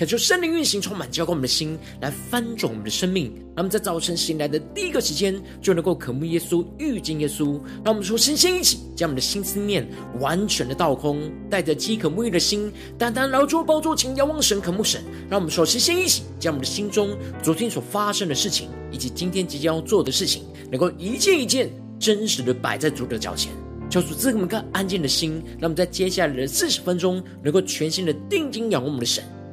恳求圣灵运行，充满浇灌我们的心，来翻转我们的生命。让我们在早晨醒来的第一个时间，就能够渴慕耶稣、遇见耶稣。让我们说，先先一起将我们的心思念完全的倒空，带着饥渴沐浴的心，单单来到宝座前，仰望神、渴慕神。让我们说，先先一起将我们的心中昨天所发生的事情，以及今天即将要做的事情，能够一件一件真实的摆在主的脚前，求主赐给我们一个安静的心。让我们在接下来的四十分钟，能够全心的定睛仰望我们的神。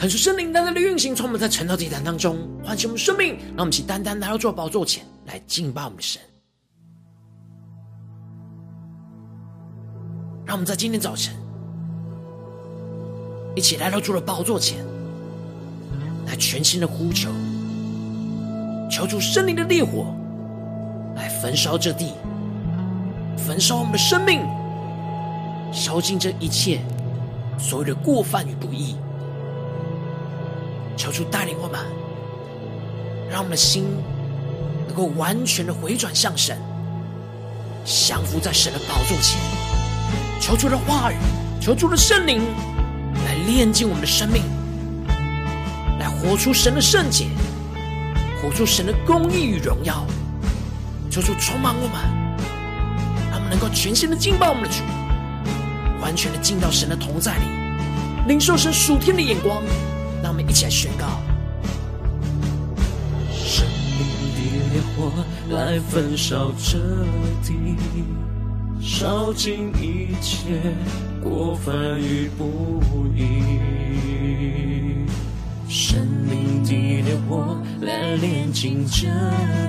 恳求圣灵单单的运行，从我们在晨祷祭坛当中唤醒我们生命，让我们一起单单来到主宝座前来敬拜我们的神。让我们在今天早晨一起来到主的宝座前来全新的呼求，求主圣灵的烈火来焚烧这地，焚烧我们的生命，烧尽这一切所有的过犯与不义。求主带领我们，让我们的心能够完全的回转向神，降服在神的宝座前。求主的话语，求主的圣灵来炼净我们的生命，来活出神的圣洁，活出神的公义与荣耀。求主充满我们，让我们能够全心的敬拜我们的主，完全的进到神的同在里，领受神属天的眼光。让我们一起来宣告：生命的烈火来焚烧这地，烧尽一切过犯与不义。生命的烈火来炼净这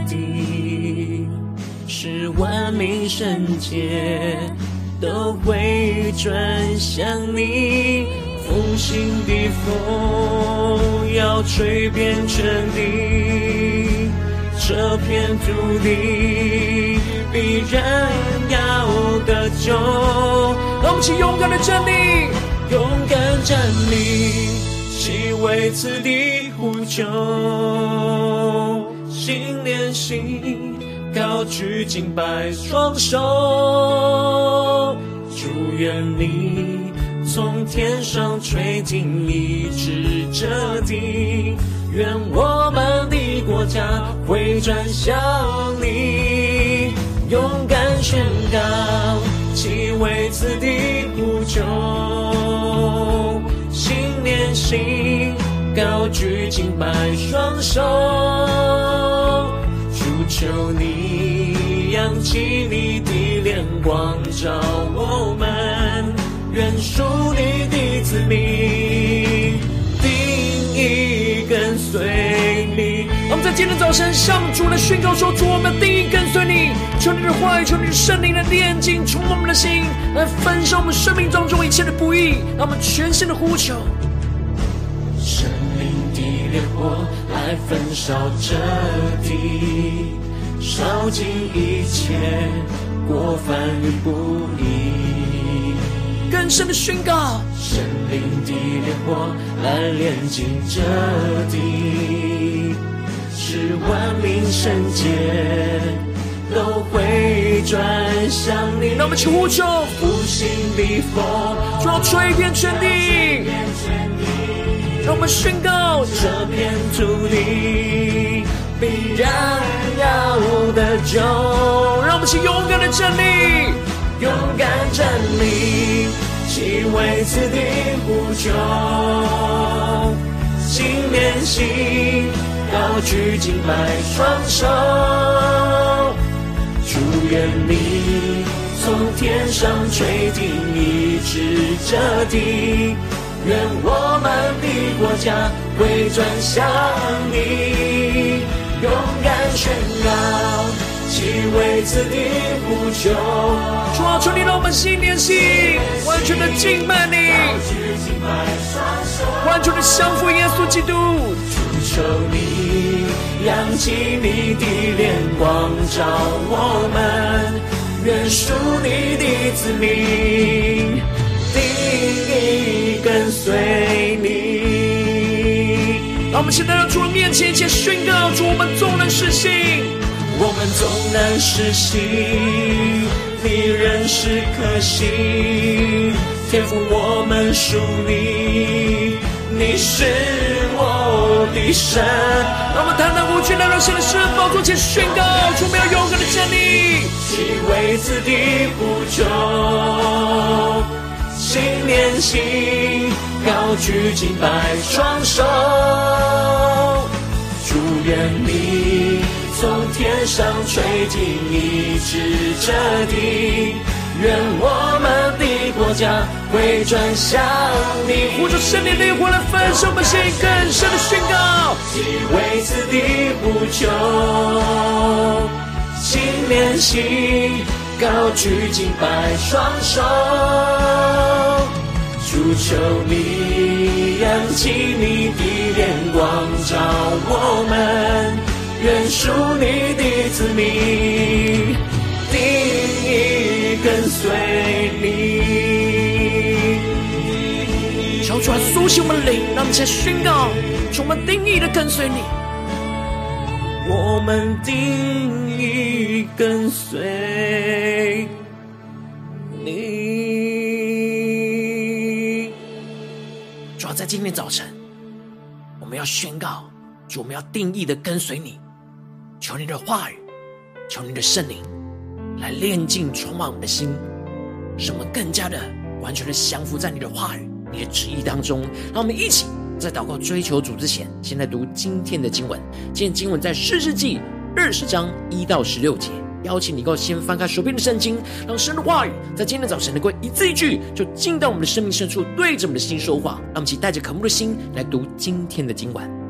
地，使万民圣洁都会转向你。复兴的风要吹遍全地，这片土地必然要得救。让我们一起勇敢的站立，勇敢站立，起为此地呼救。心连心，高举敬拜双手，祝愿你。从天上垂听，医治这地，愿我们的国家回转向你，勇敢宣告，其为此地呼救，心连心，高举敬拜双手，主求你扬起你的脸光照我。子民定义跟随你。我们在今天早晨向主来宣告说：主，我们定义跟随你。求你的话语，求你的圣灵来炼净，充满我们的心，来焚烧我们生命当中一切的不义。让我们全心的呼求，生命的烈火来焚烧这地，烧尽一切过犯与不义。更深的宣告，生灵的烈火来炼净这地，使万民圣洁都回转向你。让我们起呼求，复兴的风，就要吹遍全地，让我们宣告这片土地必然要得救。让我们去勇敢的站立，勇敢站立，去为此地呼求。心连心，高举敬拜双手，祝愿你从天上垂听，一直这地。愿我们的国家回转向你，勇敢宣告，去为此地呼求。主啊，求你让我们心连心，完全的敬拜你，完全的降服耶稣基督。求你扬起你的脸光照我们，愿属你的子民。跟随你，让我们现在到主的面前，先宣告：主，我们众人失信，我们纵然失信，你仍是可信。天赋，我们属你，你是我的神。让我们单单无惧来到神的施恩宝座前宣告：主，我们要勇敢的站立，去为此地呼求。心连心，高举敬拜双手，祝愿你从天上垂听，医治这地。愿我们的国家会转向你。呼求圣灵的灵来焚烧我们心，更深的宣告，为此地呼求，心连心。高举敬拜双手，主求你扬起你的脸光照我们，愿属你的子民定义跟随你。求主来苏醒我们的灵，让我们先宣告，主我们定义的跟随你。我们定义跟随你。主要在今天早晨，我们要宣告，主，我们要定义的跟随你。求你的话语，求你的圣灵来炼净、充满我们的心，使我们更加的完全的降服在你的话语、你的旨意当中。让我们一起。在祷告追求主之前，先来读今天的经文。今天经文在四世纪二十章一到十六节。邀请你，够先翻开手边的圣经，让神的话语在今天早晨能够一字一句，就进到我们的生命深处，对着我们的心说话。让我们一起带着渴慕的心来读今天的经文。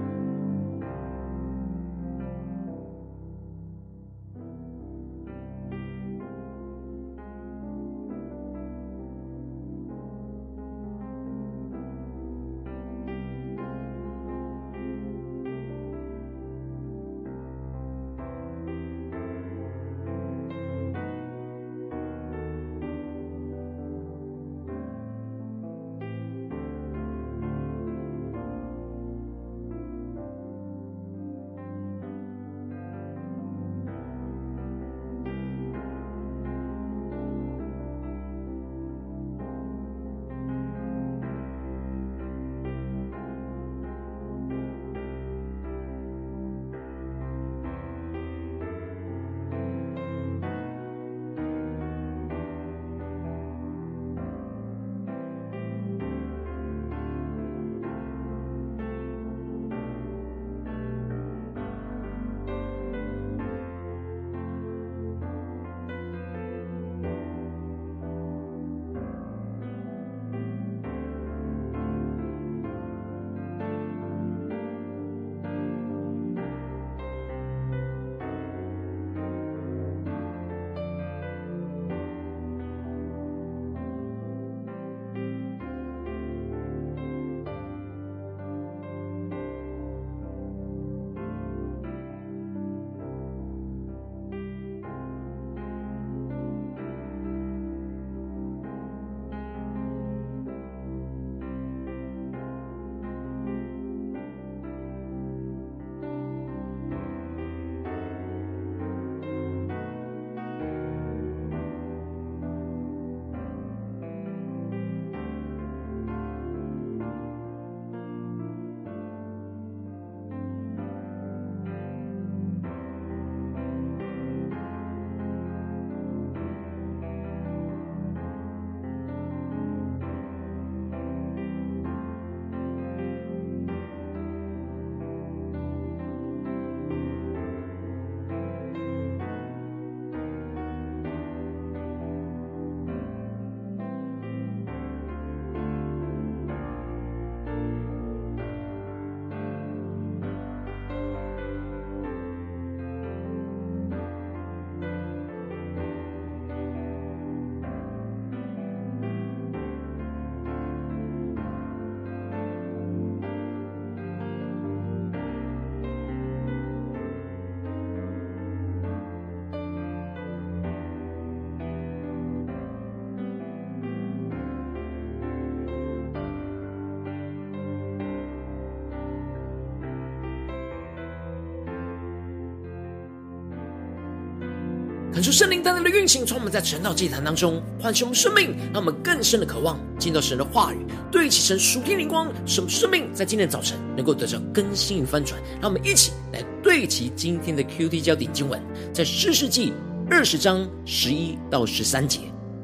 恳求圣灵单单的运行，从我们在晨祷祭坛当中唤醒我们生命，让我们更深的渴望进到神的话语，对齐神属天灵光，使我们生命在今天早晨能够得到更新与翻转。让我们一起来对齐今天的 QT 焦点经文，在士师记二十章十一到十三节。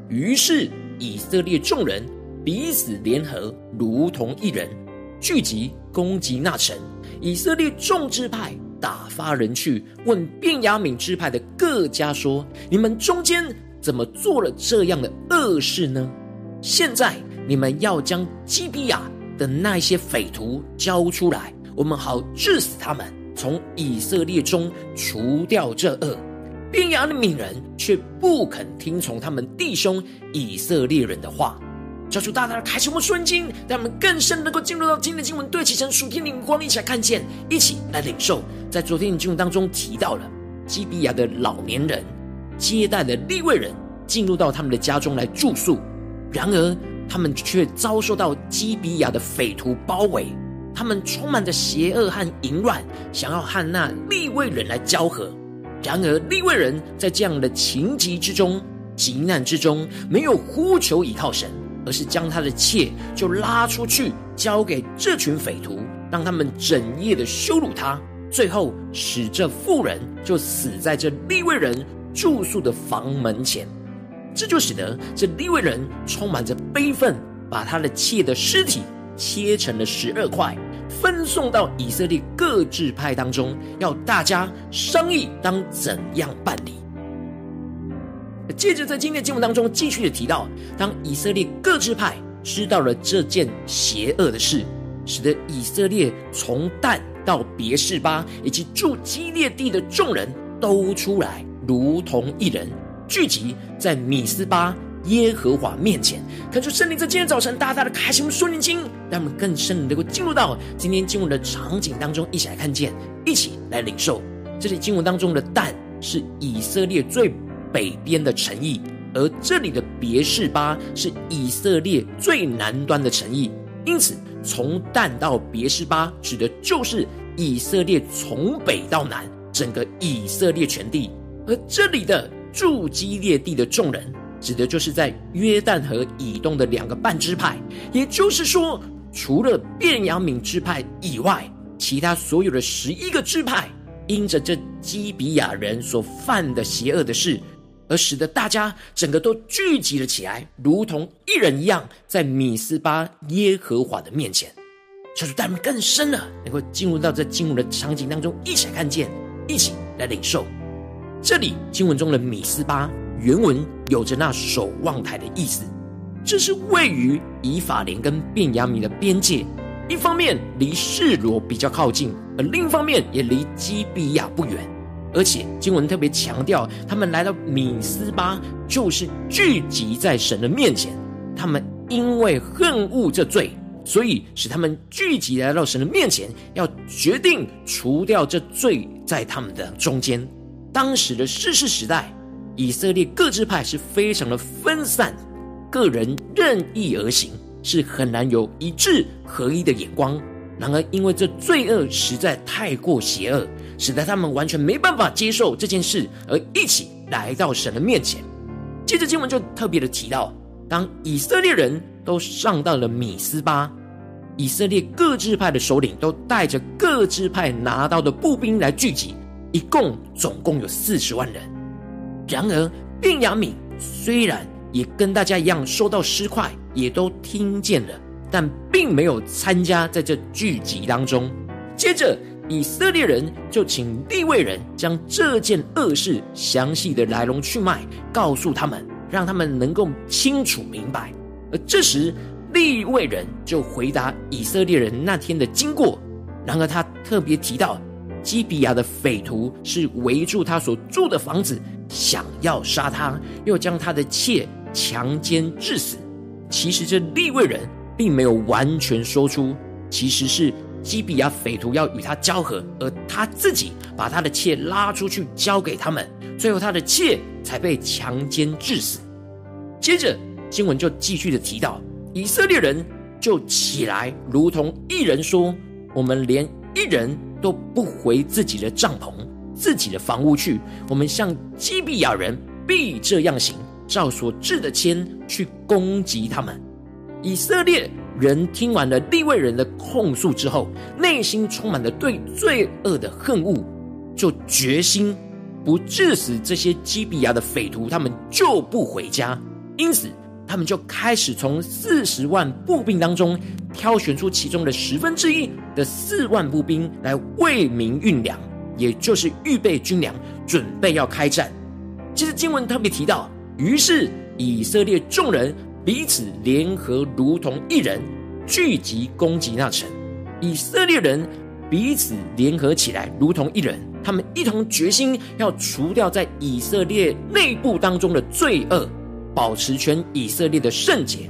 于是以色列众人彼此联合，如同一人，聚集攻击那城。以色列众支派打发人去问便雅悯支派的各家说：“你们中间怎么做了这样的恶事呢？现在你们要将基比亚的那些匪徒交出来，我们好治死他们，从以色列中除掉这恶。”便雅敏人却不肯听从他们弟兄以色列人的话。叫出大大的开启我们顺经，让我们更深能够进入到今天的经文，对齐成属天灵光，一起来看见，一起来领受。在昨天的经文当中提到了基比亚的老年人接待了利未人进入到他们的家中来住宿，然而他们却遭受到基比亚的匪徒包围，他们充满着邪恶和淫乱，想要和那利未人来交合。然而利未人在这样的情急之中、急难之中，没有呼求依靠神。而是将他的妾就拉出去交给这群匪徒，让他们整夜的羞辱他，最后使这妇人就死在这利未人住宿的房门前。这就使得这利未人充满着悲愤，把他的妾的尸体切成了十二块，分送到以色列各支派当中，要大家商议当怎样办理。接着，在今天的经文当中，继续的提到，当以色列各支派知道了这件邪恶的事，使得以色列从但到别是巴以及住基列地的众人都出来，如同一人，聚集在米斯巴耶和华面前。看出圣灵在今天早晨大大的开启我们属灵经，让我们更深的能够进入到今天经文的场景当中，一起来看见，一起来领受。这里经文当中的但是以色列最。北边的城邑，而这里的别是巴是以色列最南端的城邑，因此从但到别是巴指的就是以色列从北到南整个以色列全地，而这里的住基列地的众人，指的就是在约旦河以东的两个半支派，也就是说，除了便雅悯支派以外，其他所有的十一个支派，因着这基比亚人所犯的邪恶的事。而使得大家整个都聚集了起来，如同一人一样，在米斯巴耶和华的面前，求主带我们更深了，能够进入到这经文的场景当中，一起来看见，一起来领受。这里经文中的米斯巴原文有着那守望台的意思，这是位于以法莲跟便雅悯的边界，一方面离示罗比较靠近，而另一方面也离基比亚不远。而且经文特别强调，他们来到米斯巴，就是聚集在神的面前。他们因为恨恶这罪，所以使他们聚集来到神的面前，要决定除掉这罪在他们的中间。当时的世事时代，以色列各支派是非常的分散，个人任意而行，是很难有一致合一的眼光。然而，因为这罪恶实在太过邪恶。使得他们完全没办法接受这件事，而一起来到神的面前。接着经文就特别的提到，当以色列人都上到了米斯巴，以色列各支派的首领都带着各支派拿到的步兵来聚集，一共总共有四十万人。然而，便雅悯虽然也跟大家一样收到尸块，也都听见了，但并没有参加在这聚集当中。接着。以色列人就请利未人将这件恶事详细的来龙去脉告诉他们，让他们能够清楚明白。而这时，利未人就回答以色列人那天的经过。然而，他特别提到，基比亚的匪徒是围住他所住的房子，想要杀他，又将他的妾强奸致死。其实，这利未人并没有完全说出，其实是。基比亚匪徒要与他交合，而他自己把他的妾拉出去交给他们，最后他的妾才被强奸致死。接着经文就继续的提到，以色列人就起来，如同一人说：“我们连一人都不回自己的帐篷，自己的房屋去。我们向基比亚人必这样行，照所制的签去攻击他们。以色列人听完了利未人的控诉之后，内心充满了对罪恶的恨恶，就决心不治死这些基比亚的匪徒，他们就不回家。因此，他们就开始从四十万步兵当中挑选出其中的十分之一的四万步兵来为民运粮，也就是预备军粮，准备要开战。其实经文特别提到，于是以色列众人彼此联合，如同一人，聚集攻击那城。以色列人彼此联合起来，如同一人，他们一同决心要除掉在以色列内部当中的罪恶。保持全以色列的圣洁。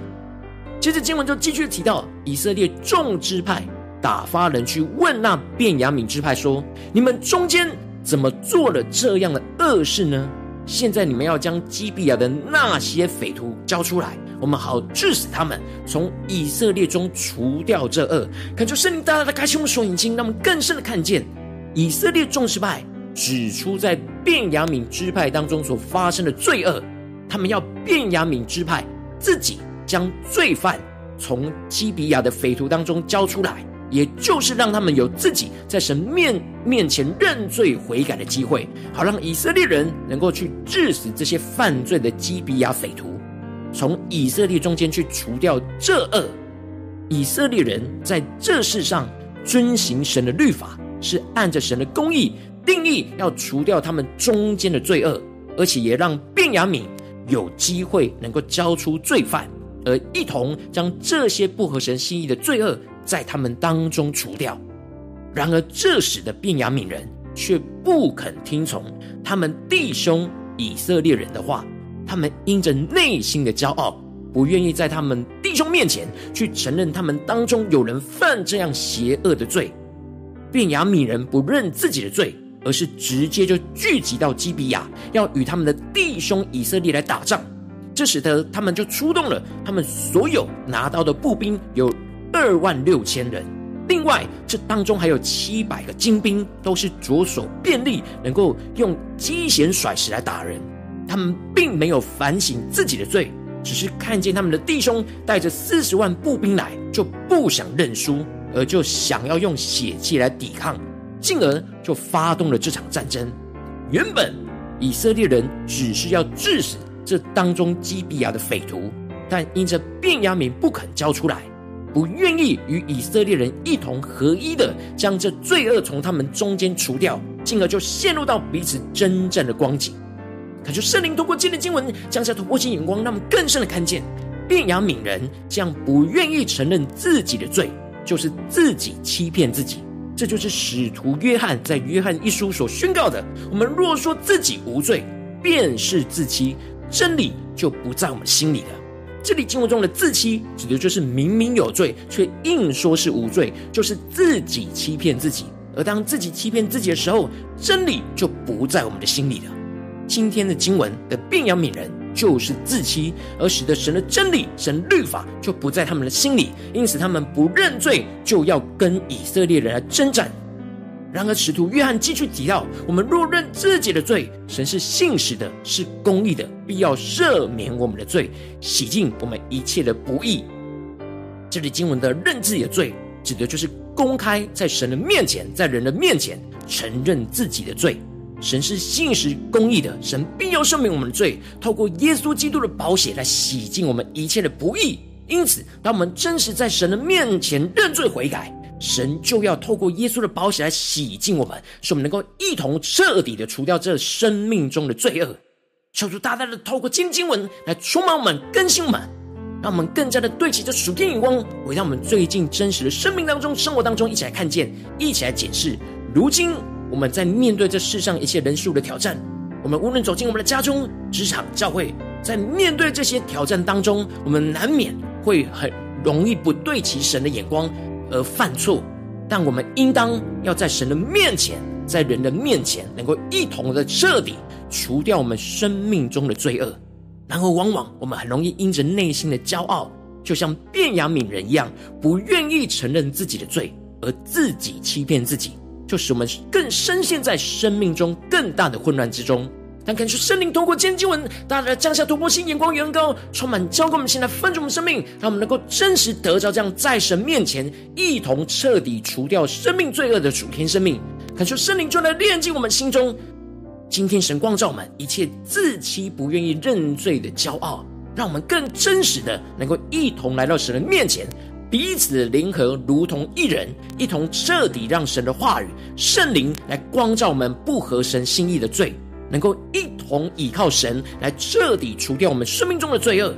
接着经文就继续提到，以色列众支派打发人去问那便雅悯支派说：“你们中间怎么做了这样的恶事呢？现在你们要将基比亚的那些匪徒交出来，我们好治死他们，从以色列中除掉这恶。”恳求圣灵大大的开启我们属灵眼睛，让我们更深的看见以色列众支派指出在便雅悯支派当中所发生的罪恶。他们要便雅悯支派自己将罪犯从基比亚的匪徒当中交出来，也就是让他们有自己在神面面前认罪悔改的机会，好让以色列人能够去治死这些犯罪的基比亚匪徒，从以色列中间去除掉这恶。以色列人在这世上遵行神的律法，是按着神的公义定义要除掉他们中间的罪恶，而且也让便雅悯。有机会能够交出罪犯，而一同将这些不合神心意的罪恶在他们当中除掉。然而，这时的便雅悯人却不肯听从他们弟兄以色列人的话，他们因着内心的骄傲，不愿意在他们弟兄面前去承认他们当中有人犯这样邪恶的罪。便雅悯人不认自己的罪。而是直接就聚集到基比亚，要与他们的弟兄以色列来打仗。这使得他们就出动了他们所有拿到的步兵有二万六千人，另外这当中还有七百个精兵，都是着手便利，能够用机弦甩石来打人。他们并没有反省自己的罪，只是看见他们的弟兄带着四十万步兵来，就不想认输，而就想要用血气来抵抗。进而就发动了这场战争。原本以色列人只是要致死这当中基比亚的匪徒，但因着便雅悯不肯交出来，不愿意与以色列人一同合一的将这罪恶从他们中间除掉，进而就陷入到彼此真正的光景。可就圣灵通过今天经文，降下突破性眼光，让我们更深的看见便雅敏人这样不愿意承认自己的罪，就是自己欺骗自己。这就是使徒约翰在约翰一书所宣告的：我们若说自己无罪，便是自欺，真理就不在我们心里了。这里经文中的自欺，指的就是明明有罪，却硬说是无罪，就是自己欺骗自己。而当自己欺骗自己的时候，真理就不在我们的心里了。今天的经文的便雅悯人。就是自欺，而使得神的真理、神律法就不在他们的心里，因此他们不认罪，就要跟以色列人来征战。然而，使徒约翰继续提到：我们若认自己的罪，神是信实的，是公义的，必要赦免我们的罪，洗净我们一切的不义。这里经文的认自己的罪，指的就是公开在神的面前，在人的面前承认自己的罪。神是信实公义的，神必要赦免我们的罪，透过耶稣基督的宝血来洗净我们一切的不义。因此，当我们真实在神的面前认罪悔改，神就要透过耶稣的宝血来洗净我们，使我们能够一同彻底的除掉这生命中的罪恶。求主大大的透过今经文来充满我们、更新我们，让我们更加的对齐这属天眼光，回到我们最近真实的生命当中、生活当中，一起来看见，一起来解释。如今。我们在面对这世上一切人数的挑战，我们无论走进我们的家中、职场、教会，在面对这些挑战当中，我们难免会很容易不对齐神的眼光而犯错。但我们应当要在神的面前，在人的面前，能够一同的彻底除掉我们生命中的罪恶。然后，往往我们很容易因着内心的骄傲，就像变雅敏人一样，不愿意承认自己的罪，而自己欺骗自己。就使我们更深陷在生命中更大的混乱之中。但感谢圣灵通过今天经文，大家来降下突破性眼光，远高，充满浇灌我们现在分足我们生命，让我们能够真实得着这样在神面前一同彻底除掉生命罪恶的主天生命。感谢圣灵就来炼净我们心中。今天神光照我们一切自欺不愿意认罪的骄傲，让我们更真实的能够一同来到神的面前。彼此联合，如同一人，一同彻底让神的话语、圣灵来光照我们不合神心意的罪，能够一同倚靠神来彻底除掉我们生命中的罪恶，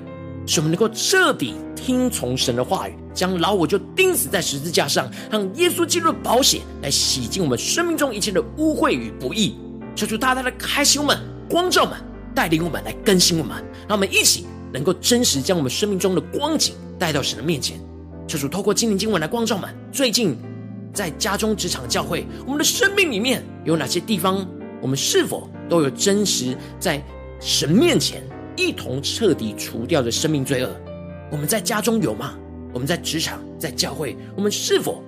使我们能够彻底听从神的话语，将老我就钉死在十字架上，让耶稣基督的宝血来洗净我们生命中一切的污秽与不义。求主大大的开启我们，光照我们，带领我们来更新我们，让我们一起能够真实将我们生命中的光景带到神的面前。求主透过今天经文来光照们，最近在家中、职场、教会，我们的生命里面有哪些地方，我们是否都有真实在神面前一同彻底除掉的生命罪恶？我们在家中有吗？我们在职场、在教会，我们是否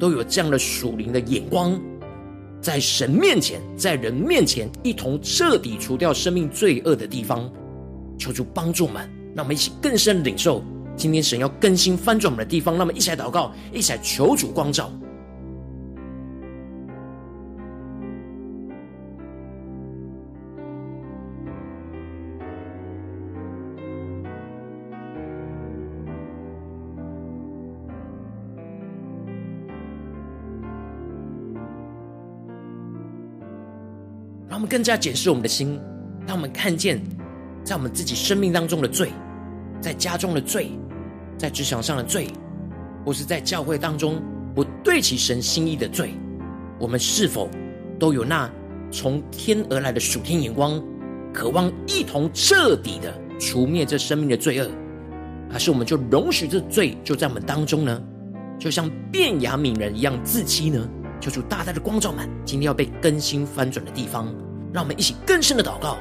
都有这样的属灵的眼光，在神面前、在人面前一同彻底除掉生命罪恶的地方？求主帮助们，让我们一起更深领受。今天神要更新翻转我们的地方，那么一起来祷告，一起来求主光照。让我们更加检视我们的心，让我们看见在我们自己生命当中的罪，在家中的罪。在职场上的罪，或是在教会当中不对其神心意的罪，我们是否都有那从天而来的属天眼光，渴望一同彻底的除灭这生命的罪恶，还是我们就容许这罪就在我们当中呢？就像变雅悯人一样自欺呢？求主大大的光照们，今天要被更新翻转的地方，让我们一起更深的祷告。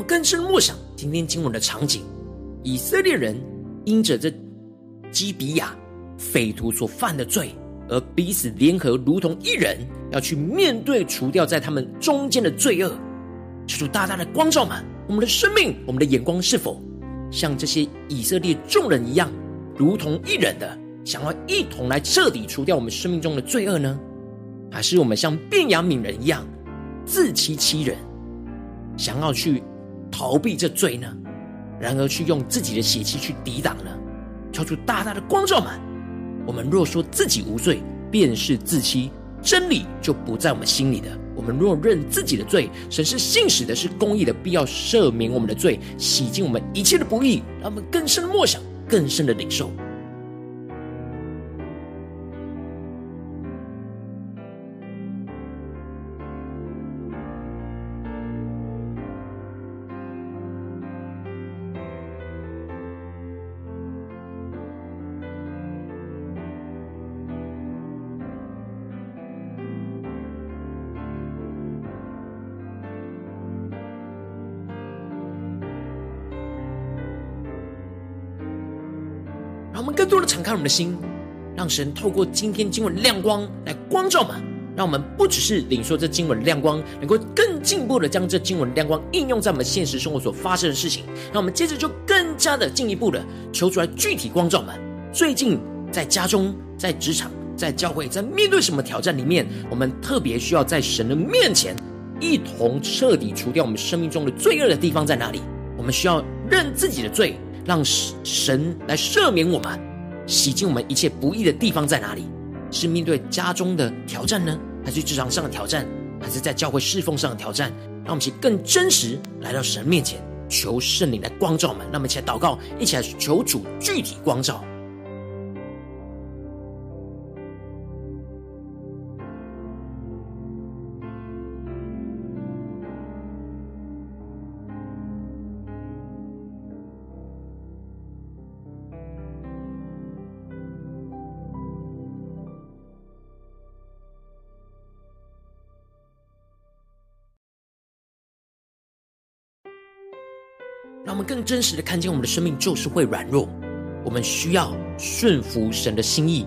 们更深默想今天经文的场景：以色列人因着这基比亚匪徒所犯的罪，而彼此联合，如同一人，要去面对除掉在他们中间的罪恶。求主大大的光照们，我们的生命，我们的眼光是否像这些以色列众人一样，如同一人的，想要一同来彻底除掉我们生命中的罪恶呢？还是我们像变雅敏人一样，自欺欺人，想要去？逃避这罪呢？然而去用自己的血气去抵挡呢？跳出大大的光照们。我们若说自己无罪，便是自欺，真理就不在我们心里的。我们若认自己的罪，神是信使的，是公义的，必要赦免我们的罪，洗净我们一切的不义，让我们更深的默想，更深的领受。开我们的心，让神透过今天经文亮光来光照我们，让我们不只是领受这经文亮光，能够更进一步的将这经文亮光应用在我们现实生活所发生的事情。让我们接着就更加的进一步的求出来具体光照我们。最近在家中、在职场、在教会，在面对什么挑战里面，我们特别需要在神的面前一同彻底除掉我们生命中的罪恶的地方在哪里？我们需要认自己的罪，让神来赦免我们，洗净我们一切不义的地方在哪里？是面对家中的挑战呢，还是职场上的挑战，还是在教会侍奉上的挑战？让我们一起更真实来到神面前，求圣灵来光照我们。让我们一起来祷告，一起来求主具体光照。更真实的看见，我们的生命就是会软弱，我们需要顺服神的心意，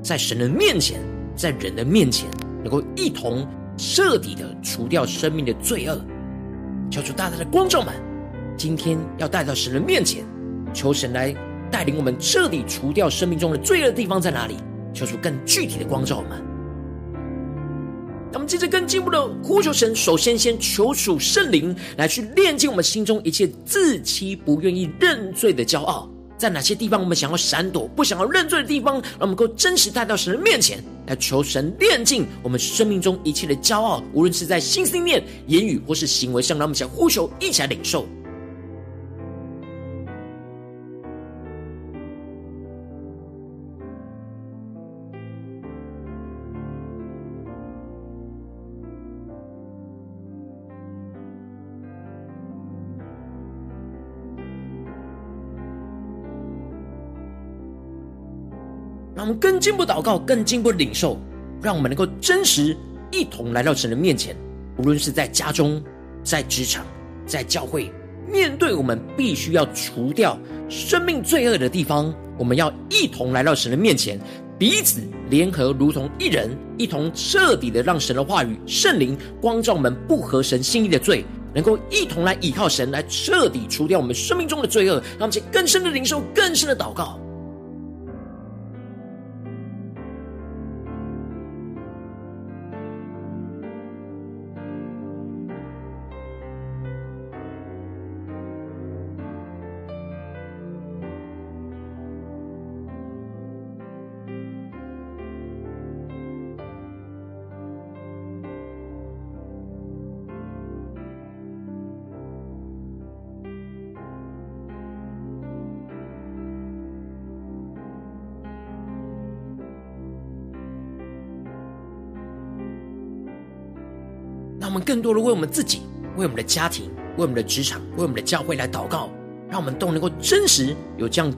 在神的面前，在人的面前，能够一同彻底的除掉生命的罪恶。求主大大的光照们，今天要带到神的面前，求神来带领我们彻底除掉生命中的罪恶的地方在哪里？求主更具体的光照我们。我们接着更进一步的呼求神，首先先求主圣灵来去炼净我们心中一切自欺、不愿意认罪的骄傲，在哪些地方我们想要闪躲、不想要认罪的地方，让我们够真实带到神的面前来求神炼净我们生命中一切的骄傲，无论是在心、思念、言语或是行为上，让我们想呼求，一起来领受。让我们更进步祷告，更进一步领受，让我们能够真实一同来到神的面前。无论是在家中、在职场、在教会，面对我们必须要除掉生命罪恶的地方，我们要一同来到神的面前，彼此联合，如同一人，一同彻底的让神的话语、圣灵光照我们不合神心意的罪，能够一同来倚靠神，来彻底除掉我们生命中的罪恶，让我们更深的领受，更深的祷告。更多的为我们自己、为我们的家庭、为我们的职场、为我们的教会来祷告，让我们都能够真实有这样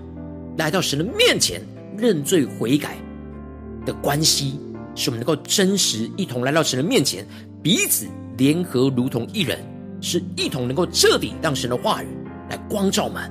来到神的面前认罪悔改的关系，使我们能够真实一同来到神的面前，彼此联合如同一人，是一同能够彻底让神的话语来光照们。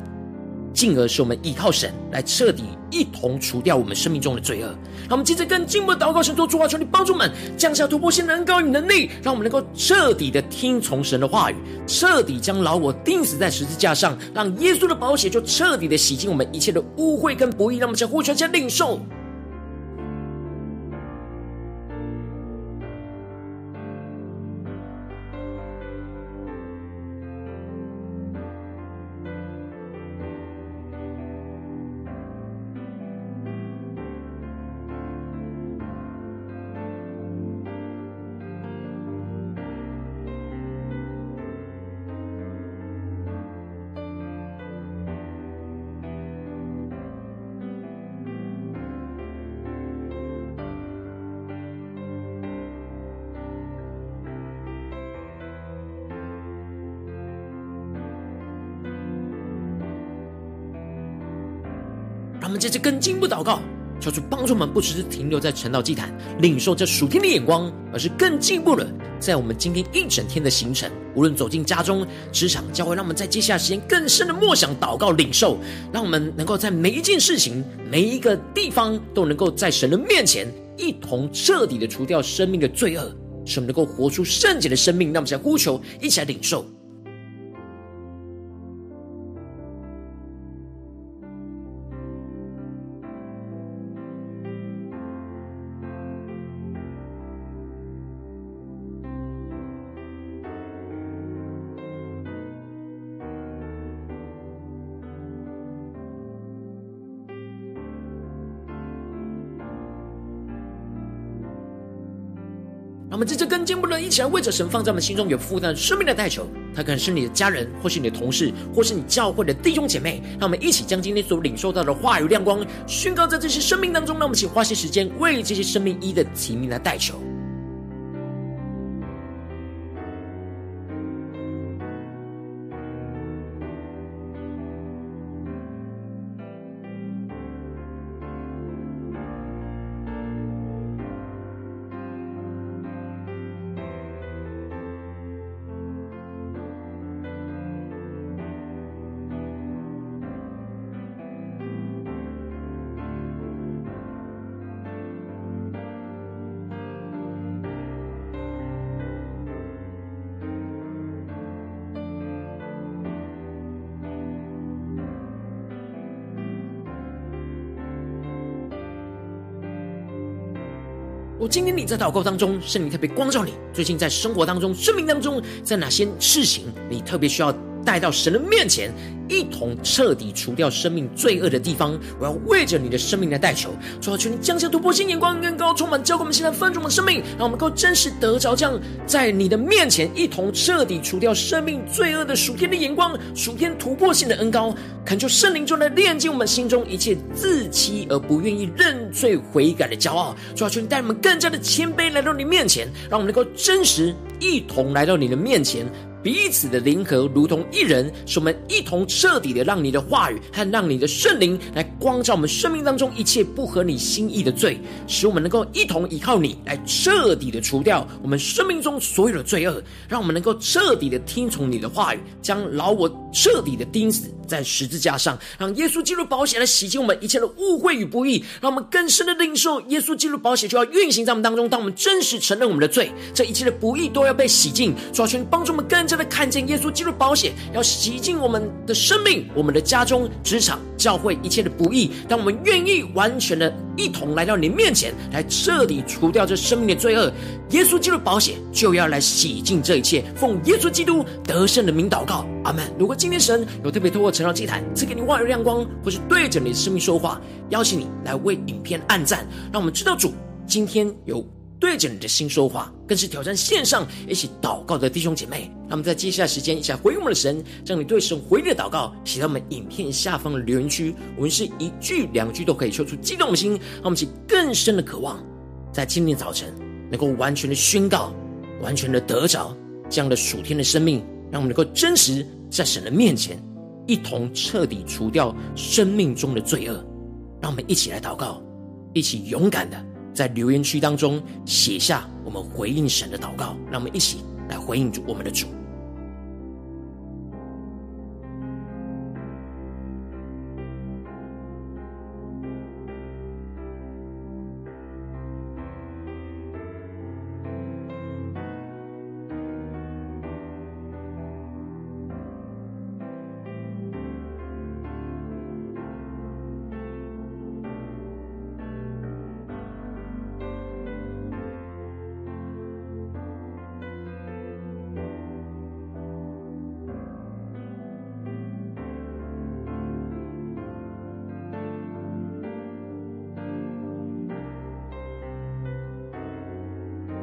进而使我们依靠神来彻底一同除掉我们生命中的罪恶。让我们接着跟进一步祷告，神做：主啊，求你帮助我们降下突破性能高与能力，让我们能够彻底的听从神的话语，彻底将老我钉死在十字架上，让耶稣的宝血就彻底的洗净我们一切的污秽跟不义。让我们将呼求，先领受。们接着更进一步祷告，求主帮助我们，不只是停留在晨祷祭坛，领受这属天的眼光，而是更进一步的，在我们今天一整天的行程，无论走进家中、职场、教会，让我们在接下来时间更深的默想、祷告、领受，让我们能够在每一件事情、每一个地方，都能够在神的面前一同彻底的除掉生命的罪恶，使我们能够活出圣洁的生命。让我们在呼求，一起来领受。我们在这更进不能，一起来为着神放在我们心中有负担生命的代求，他可能是你的家人，或是你的同事，或是你教会的弟兄姐妹。让我们一起将今天所领受到的话语亮光宣告在这些生命当中。让我们一起花些时间为这些生命一的提名来代求。我今天你在祷告当中，圣灵特别光照你。最近在生活当中、生命当中，在哪些事情你特别需要带到神的面前，一同彻底除掉生命罪恶的地方？我要为着你的生命来代求，主啊，求你降下突破性眼光更高，充满浇灌我们现在丰盛的生命，让我们能够真实得着这样在你的面前一同彻底除掉生命罪恶的属天的眼光、属天突破性的恩膏。恳求圣灵就来炼净我们心中一切自欺而不愿意认罪悔改的骄傲，主啊，求你带我们更加的谦卑来到你面前，让我们能够真实一同来到你的面前。彼此的联合，如同一人，使我们一同彻底的让你的话语和让你的圣灵来光照我们生命当中一切不合你心意的罪，使我们能够一同依靠你来彻底的除掉我们生命中所有的罪恶，让我们能够彻底的听从你的话语，将老我彻底的钉死在十字架上，让耶稣基督保险来洗净我们一切的误会与不义，让我们更深的领受耶稣基督保险就要运行在我们当中，当我们真实承认我们的罪，这一切的不义都要被洗净，主要全帮助我们更。真的看见耶稣基督保险要洗净我们的生命，我们的家中、职场、教会一切的不义。当我们愿意完全的一同来到你面前，来彻底除掉这生命的罪恶，耶稣基督保险就要来洗净这一切。奉耶稣基督得胜的名祷告，阿门。如果今天神有特别透过晨祷祭坛赐给你万有亮光，或是对着你的生命说话，邀请你来为影片按赞，让我们知道主今天有。对着你的心说话，更是挑战线上一起祷告的弟兄姐妹。那么在接下来时间，一起来回应我们的神，将你对神回应的祷告写在我们影片下方的留言区。我们是一句两句都可以说出激动的心，让我们起更深的渴望，在今天早晨能够完全的宣告，完全的得着这样的属天的生命，让我们能够真实在神的面前，一同彻底除掉生命中的罪恶。让我们一起来祷告，一起勇敢的。在留言区当中写下我们回应神的祷告，让我们一起来回应主我们的主。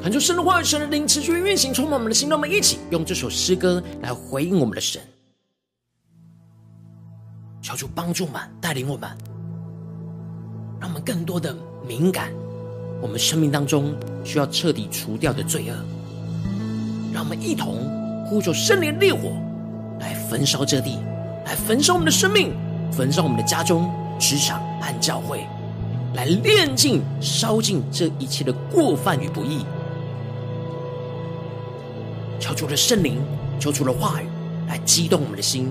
恳求神的话语、神的灵持续运行，充满我们的心。让我们一起用这首诗歌来回应我们的神，求主帮助们带领我们，让我们更多的敏感，我们生命当中需要彻底除掉的罪恶。让我们一同呼求圣灵烈火来焚烧这地，来焚烧我们的生命，焚烧我们的家中、职场和教会，来炼尽、烧尽这一切的过犯与不义。求主的圣灵，求出了话语来激动我们的心，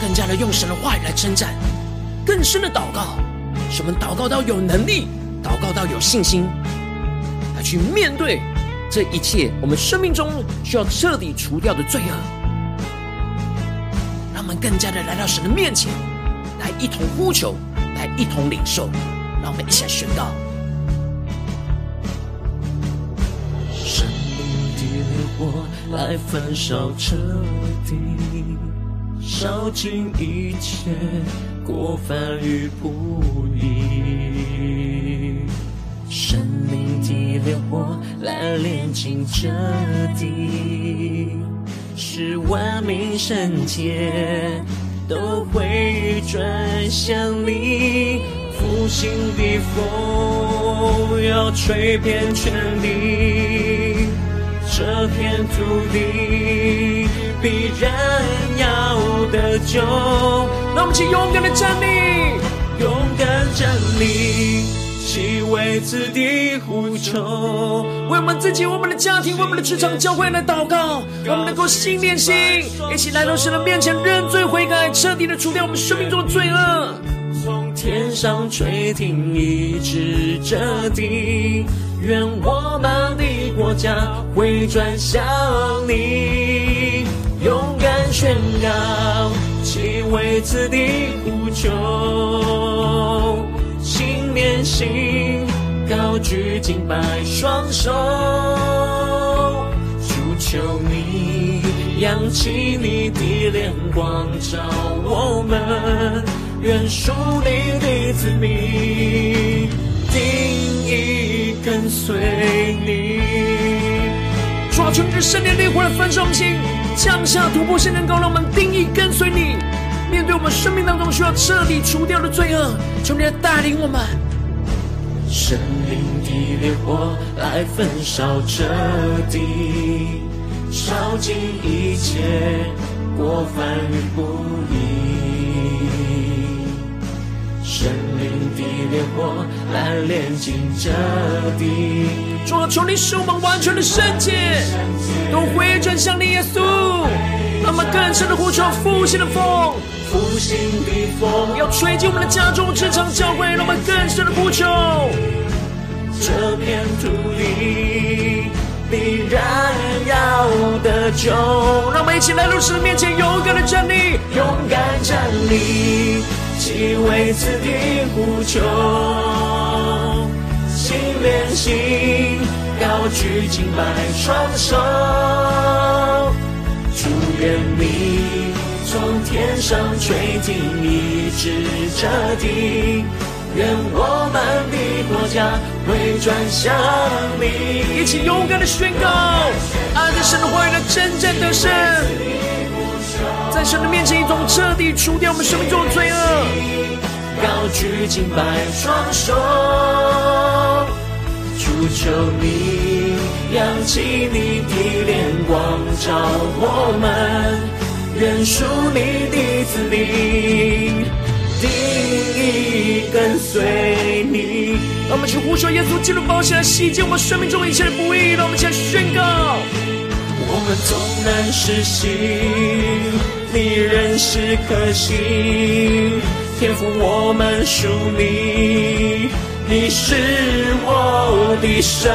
更加的用神的话语来称赞，更深的祷告，使我们祷告到有能力，祷告到有信心，来去面对这一切我们生命中需要彻底除掉的罪恶，让我们更加的来到神的面前，来一同呼求，来一同领受，让我们一起来宣告。来焚烧彻底，烧尽一切过犯与不义。神炼净这地，使万民圣洁都会转向你。复兴的风要吹遍全地，这片土地必然要得救。让我们一起勇敢的站立，勇敢站立。其为此地呼求，为我们自己、我们的家庭、为我们的职场、教会来祷告，我们能够心连心，一起来到神的面前认罪悔改，彻底的除掉我们生命中的罪恶。从天上垂听，医治这地，愿我们的国家回转向你，勇敢宣告，其为此地呼求。连心高举敬拜双手，主求你扬起你的脸光照我们，愿属你的子民定义跟随你。抓住这圣灵烈火的焚烧心，降下突破性能够让我们定义跟随你。面对我们生命当中需要彻底除掉的罪恶，求你来带领我们。圣灵的烈火来焚烧这地，烧尽一切过犯与不义。圣灵的烈火来炼净这地，主啊，求你使我们完全的圣洁，都回转向你耶稣，让我们更深的呼求复兴的风。复兴的风要吹进我们的家中、职场、教会，让我们更深的呼求。这片土地必然要得救，让我们一起来到神面前，勇敢的站立，勇敢站立，齐为此地呼求，心连心，高举敬拜双手，祝愿你。从天上垂听，一直这地，愿我们的国家回转向你。一起勇敢的宣告，按着神的话语来征战得胜，在神的面前，一同彻底除掉我们生命中的罪恶。高举敬拜双手，主求你扬起你的脸光照我们。愿属你的子民，定意跟随你。让我们去呼求耶稣基督宝血来洗净我们生命中一切的不义。让我们一起来宣告：我们纵然失信，你仍是可信。天赋，我们属你，你是我的神。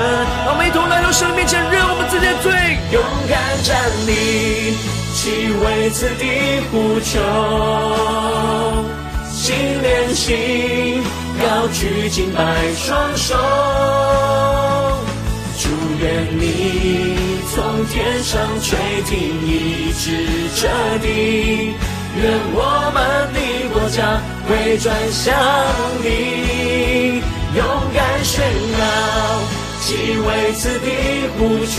让我们一同来到神面前，认我们自己的罪，勇敢站立。齐为此地呼求，心连心，要举敬拜双手，愿你从天上垂听，医治这地，愿我们的国家回转向你，勇敢宣告，齐为此地呼求。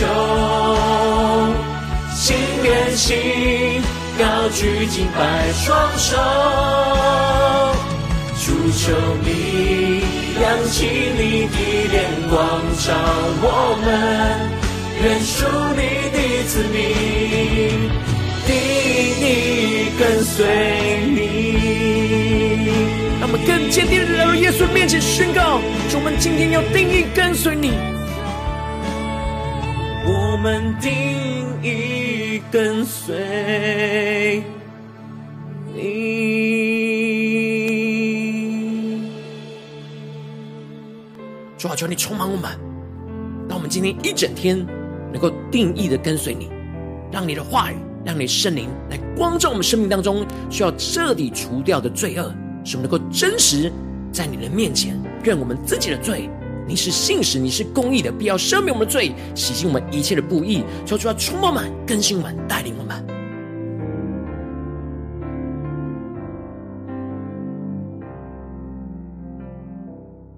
心连心，高举敬拜双手，主求你扬起你的脸光照我们，愿属你的子民，定意跟随你。让我们更坚定的来到耶稣面前宣告：主，我们今天要定义跟随你。我们定义跟随求你充满我们，让我们今天一整天能够定义的跟随你，让你的话语，让你的圣灵来光照我们生命当中需要彻底除掉的罪恶，使我们能够真实在你的面前认我们自己的罪。你是信实，你是公义的，必要赦免我们的罪，洗净我们一切的不义，求主要充满我们，更新我们，带领我们。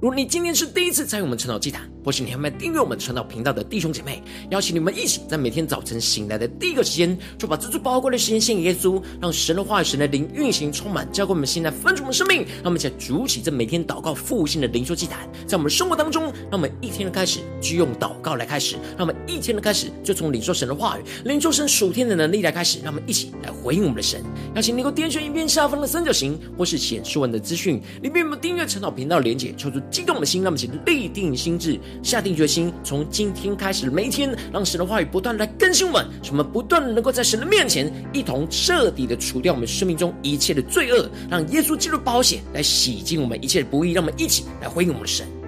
如果你今天是第一次参与我们晨祷祭坛，或是你还没订阅我们晨祷频道的弟兄姐妹，邀请你们一起在每天早晨醒来的第一个时间，就把这最宝贵的时间献给耶稣，让神的话语、神的灵运行充满，教灌我们现在丰盛的生命。让我们一起来筑起这每天祷告复兴的灵修祭坛，在我们生活当中，让我们一天的开始就用祷告来开始，让我们一天的开始就从领受神的话语、领受神属天的能力来开始，让我们一起来回应我们的神。邀请你能够点选影片下方的三角形，或是显示文的资讯里面有没有订阅晨祷频道的连结，求主。激动的心，让我们请立定心智，下定决心，从今天开始每一天，让神的话语不断来更新我们，使我们不断能够在神的面前，一同彻底的除掉我们生命中一切的罪恶，让耶稣进入保险来洗净我们一切的不义，让我们一起来回应我们的神。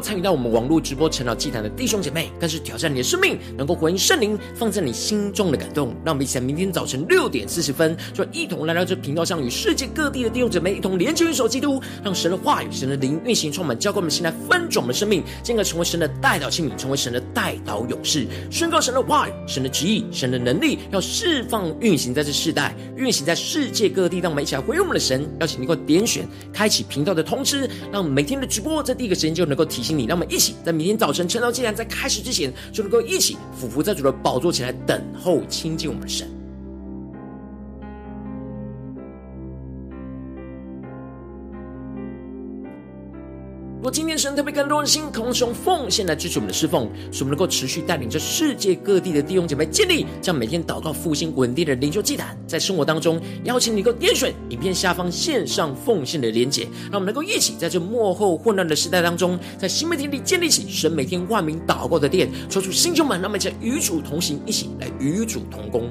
参与到我们网络直播晨祷祭坛的弟兄姐妹，更是挑战你的生命，能够回应圣灵放在你心中的感动。让我们一起在明天早晨六点四十分，就一同来到这频道上，与世界各地的弟兄姐妹一同连接、一手基督，让神的话语、神的灵运行充满，浇灌我们现在翻转我们的生命，进而成为神的代祷器皿，成为神的代祷勇士，宣告神的话语、神的旨意、神的能力，要释放运行在这世代，运行在世界各地。让我们一起来回应我们的神，邀请你能够点选开启频道的通知，让每天的直播在第一个时间就能够提醒你，让我们一起在明天早晨晨祷祭坛在开始之前，就能够一起俯伏在主的宝座前来等候亲近我们的神。若今天神特别感动的心，渴望用奉献来支持我们的侍奉，使我们能够持续带领着世界各地的弟兄姐妹建立这样每天祷告复兴稳定的灵修祭坛。在生活当中，邀请你能够点选影片下方线上奉献的连结，让我们能够一起在这幕后混乱的时代当中，在新媒体里建立起神每天万名祷告的殿，抽出新旧们，让我们与主同行，一起来与主同工。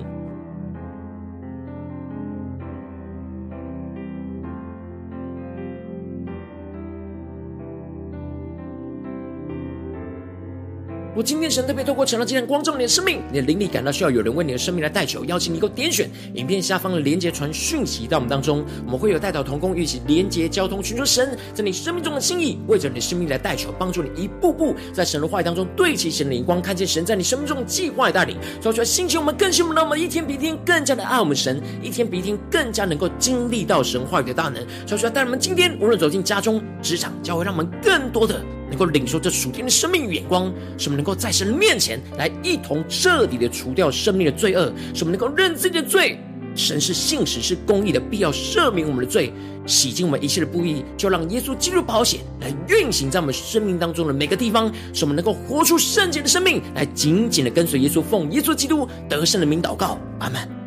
我今天神特别透过晨祷祭坛光照你的生命，你的灵里感到需要有人为你的生命来代求，邀请你够点选影片下方的连结传讯息到我们当中，我们会有代祷同工一起连结交通，寻求神在你生命中的心意，为着你的生命来代求，帮助你一步步在神的话语当中对齐神的灵光，看见神在你生命中的计划带领，说出来兴起我们更新我们，让我们一天比一天更加的爱我们神，一天比一天更加能够经历到神话语的大能，说出来带我们今天无论走进家中、职场、教会，让我们更多的。能够领受这属天的生命与眼光，使我们能够在神面前来一同彻底的除掉生命的罪恶，使我们能够认自己的罪。神是信实是公义的，必要赦免我们的罪，洗净我们一切的不义，就让耶稣基督宝血来运行在我们生命当中的每个地方，使我们能够活出圣洁的生命，来紧紧的跟随耶稣，奉耶稣基督得胜的名祷告，阿门。